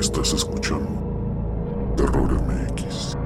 Estás escuchando Terror MX.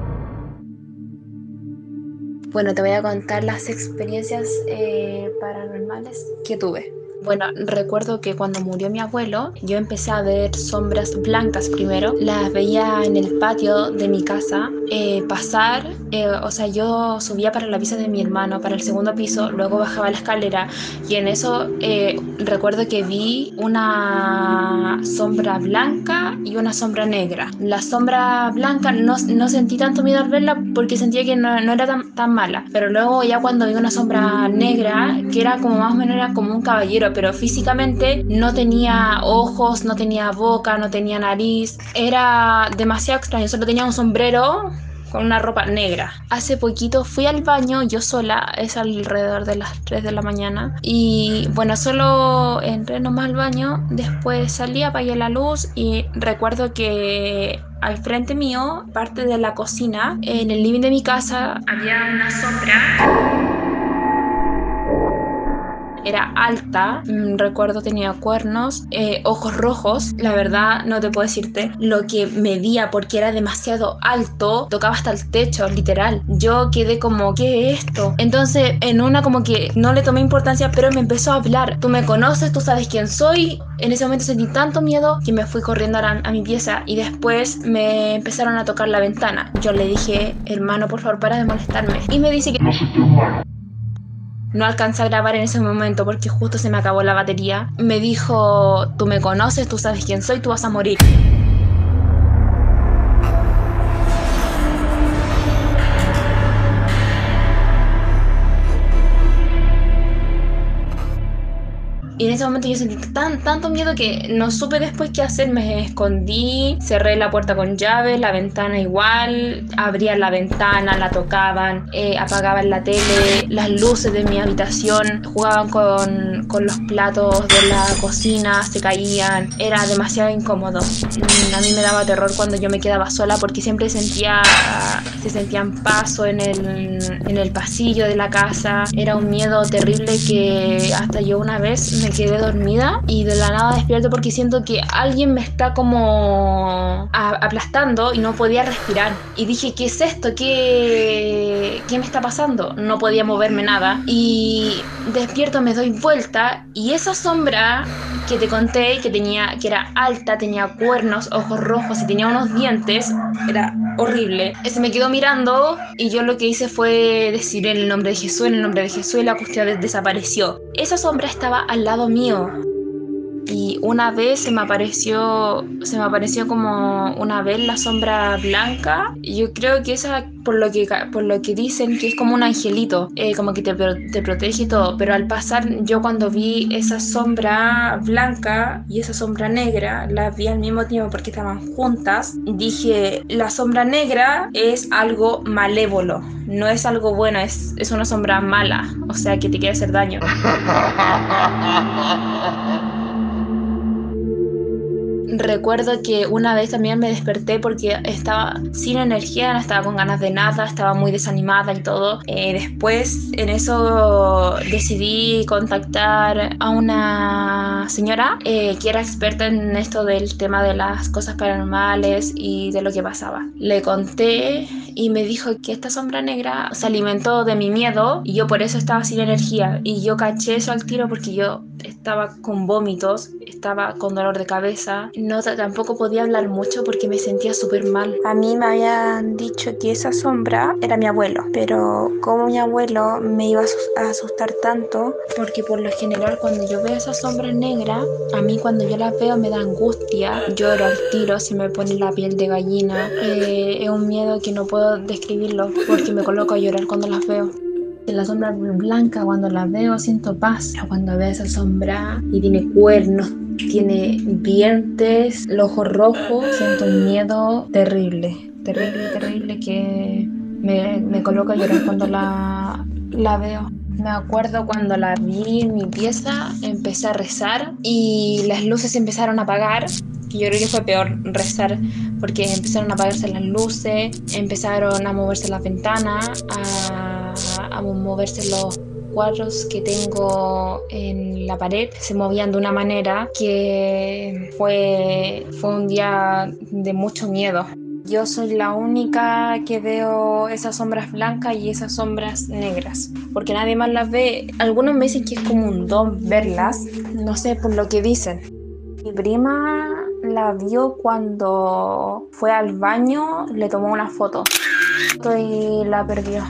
Bueno, te voy a contar las experiencias eh, paranormales que tuve. Bueno, recuerdo que cuando murió mi abuelo, yo empecé a ver sombras blancas primero. Las veía en el patio de mi casa eh, pasar. eh, o sea, yo subía para la pieza de mi hermano, para el segundo piso, luego bajaba la escalera y en eso eh, recuerdo que vi una sombra blanca y una sombra negra. La sombra blanca no, no sentí tanto miedo al verla porque sentía que no, no era tan, tan mala. Pero luego ya cuando vi una sombra negra, que era como más o menos era como un caballero, pero físicamente no tenía ojos, no tenía boca, no tenía nariz. Era demasiado extraño, solo tenía un sombrero con una ropa negra. Hace poquito fui al baño yo sola, es alrededor de las 3 de la mañana. Y bueno, solo entré nomás al baño, después salí, apagué la luz y recuerdo que al frente mío, parte de la cocina, en el living de mi casa, había una sombra era alta, mm, recuerdo tenía cuernos, eh, ojos rojos, la verdad no te puedo decirte lo que medía porque era demasiado alto, tocaba hasta el techo, literal. Yo quedé como, ¿qué es esto? Entonces en una como que no le tomé importancia, pero me empezó a hablar, tú me conoces, tú sabes quién soy. En ese momento sentí tanto miedo que me fui corriendo a, la- mi pieza y después me empezaron a tocar la ventana. Yo le dije, hermano, por favor, para de molestarme. Y me dice que... No alcancé a grabar en ese momento porque justo se me acabó la batería. Me dijo, tú me conoces, tú sabes quién soy, tú vas a morir. Y en ese momento yo sentí tan, tanto miedo que no supe después qué hacer. Me escondí, cerré la puerta con llave, la ventana igual, abrían la ventana, la tocaban, eh, apagaban la tele, las luces de mi habitación, jugaban con, con los platos de la cocina, se caían. Era demasiado incómodo. Mm, A mí me daba terror cuando yo me quedaba sola porque siempre sentía, se sentían pasos en el, en el pasillo de la casa. Era un miedo terrible que hasta yo una vez me quedé dormida y de la nada despierto porque siento que alguien me está como aplastando y no podía respirar. Y dije, ¿qué es esto? ¿Qué, ¿Qué me está pasando? No podía moverme nada. Y despierto, me doy vuelta y esa sombra que te conté, que tenía, que era alta, tenía cuernos, ojos rojos y tenía unos dientes, era horrible. Se me quedó mirando y yo lo que hice fue decir en el nombre de Jesús, en el nombre de Jesús y la cuestión des- desapareció. Esa sombra estaba al lado mío. Y una vez se me apareció, se me apareció como una vez la sombra blanca. Yo creo que esa, por lo que, por lo que dicen, que es como un angelito, eh, como que te, te protege y todo. Pero al pasar, yo cuando vi esa sombra blanca y esa sombra negra, las vi al mismo tiempo porque estaban juntas. Dije, la sombra negra es algo malévolo, no es algo bueno, es, es una sombra mala, o sea que te quiere hacer daño. Recuerdo que una vez también me desperté porque estaba sin energía, no estaba con ganas de nada, estaba muy desanimada y todo. Eh, después en eso decidí contactar a una señora eh, que era experta en esto del tema de las cosas paranormales y de lo que pasaba. Le conté y me dijo que esta sombra negra se alimentó de mi miedo y yo por eso estaba sin energía. Y yo caché eso al tiro porque yo estaba con vómitos, estaba con dolor de cabeza. No, ta- tampoco podía hablar mucho porque me sentía súper mal. A mí me habían dicho que esa sombra era mi abuelo, pero como mi abuelo me iba a asus- a asustar tanto, porque por lo general cuando yo veo esa sombra a mí cuando yo las veo me da angustia, lloro al tiro, se me pone la piel de gallina. Eh, es un miedo que no puedo describirlo porque me coloco a llorar cuando las veo. La sombra blanca, cuando la veo, siento paz. Cuando veo esa sombra y tiene cuernos, tiene dientes, los ojos rojos, siento un miedo terrible, terrible, terrible que me, me coloca a llorar cuando la, la veo. Me acuerdo cuando la vi en mi pieza, empecé a rezar y las luces empezaron a apagar. Y yo creo que fue peor rezar porque empezaron a apagarse las luces, empezaron a moverse las ventanas, a, a moverse los cuadros que tengo en la pared se movían de una manera que fue, fue un día de mucho miedo. Yo soy la única que veo esas sombras blancas y esas sombras negras, porque nadie más las ve. Algunos me dicen que es como un don verlas, no sé por lo que dicen. Mi prima la vio cuando fue al baño, le tomó una foto y la perdió.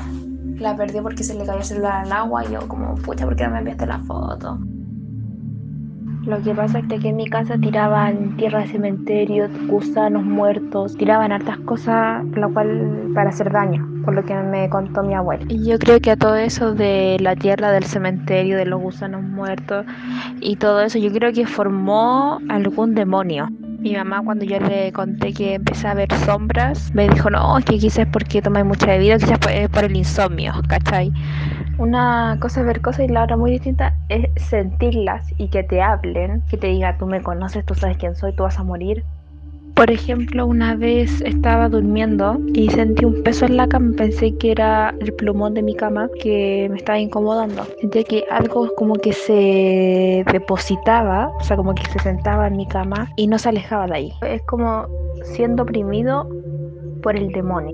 La perdió porque se le cayó el celular al agua y yo como, pucha, ¿por qué no me enviaste la foto? Lo que pasa es que en mi casa tiraban tierra de cementerio, gusanos muertos, tiraban hartas cosas, lo cual para hacer daño, por lo que me contó mi abuela. Y yo creo que a todo eso de la tierra del cementerio, de los gusanos muertos y todo eso, yo creo que formó algún demonio. Mi mamá cuando yo le conté que empecé a ver sombras, me dijo, no, es que quizás es porque tomáis mucha bebida, quizás es por el insomnio, ¿cachai? Una cosa es ver cosas y la otra muy distinta es sentirlas y que te hablen, que te diga, tú me conoces, tú sabes quién soy, tú vas a morir. Por ejemplo, una vez estaba durmiendo y sentí un peso en la cama, pensé que era el plumón de mi cama que me estaba incomodando. Sentía que algo como que se depositaba, o sea, como que se sentaba en mi cama y no se alejaba de ahí. Es como siendo oprimido por el demonio.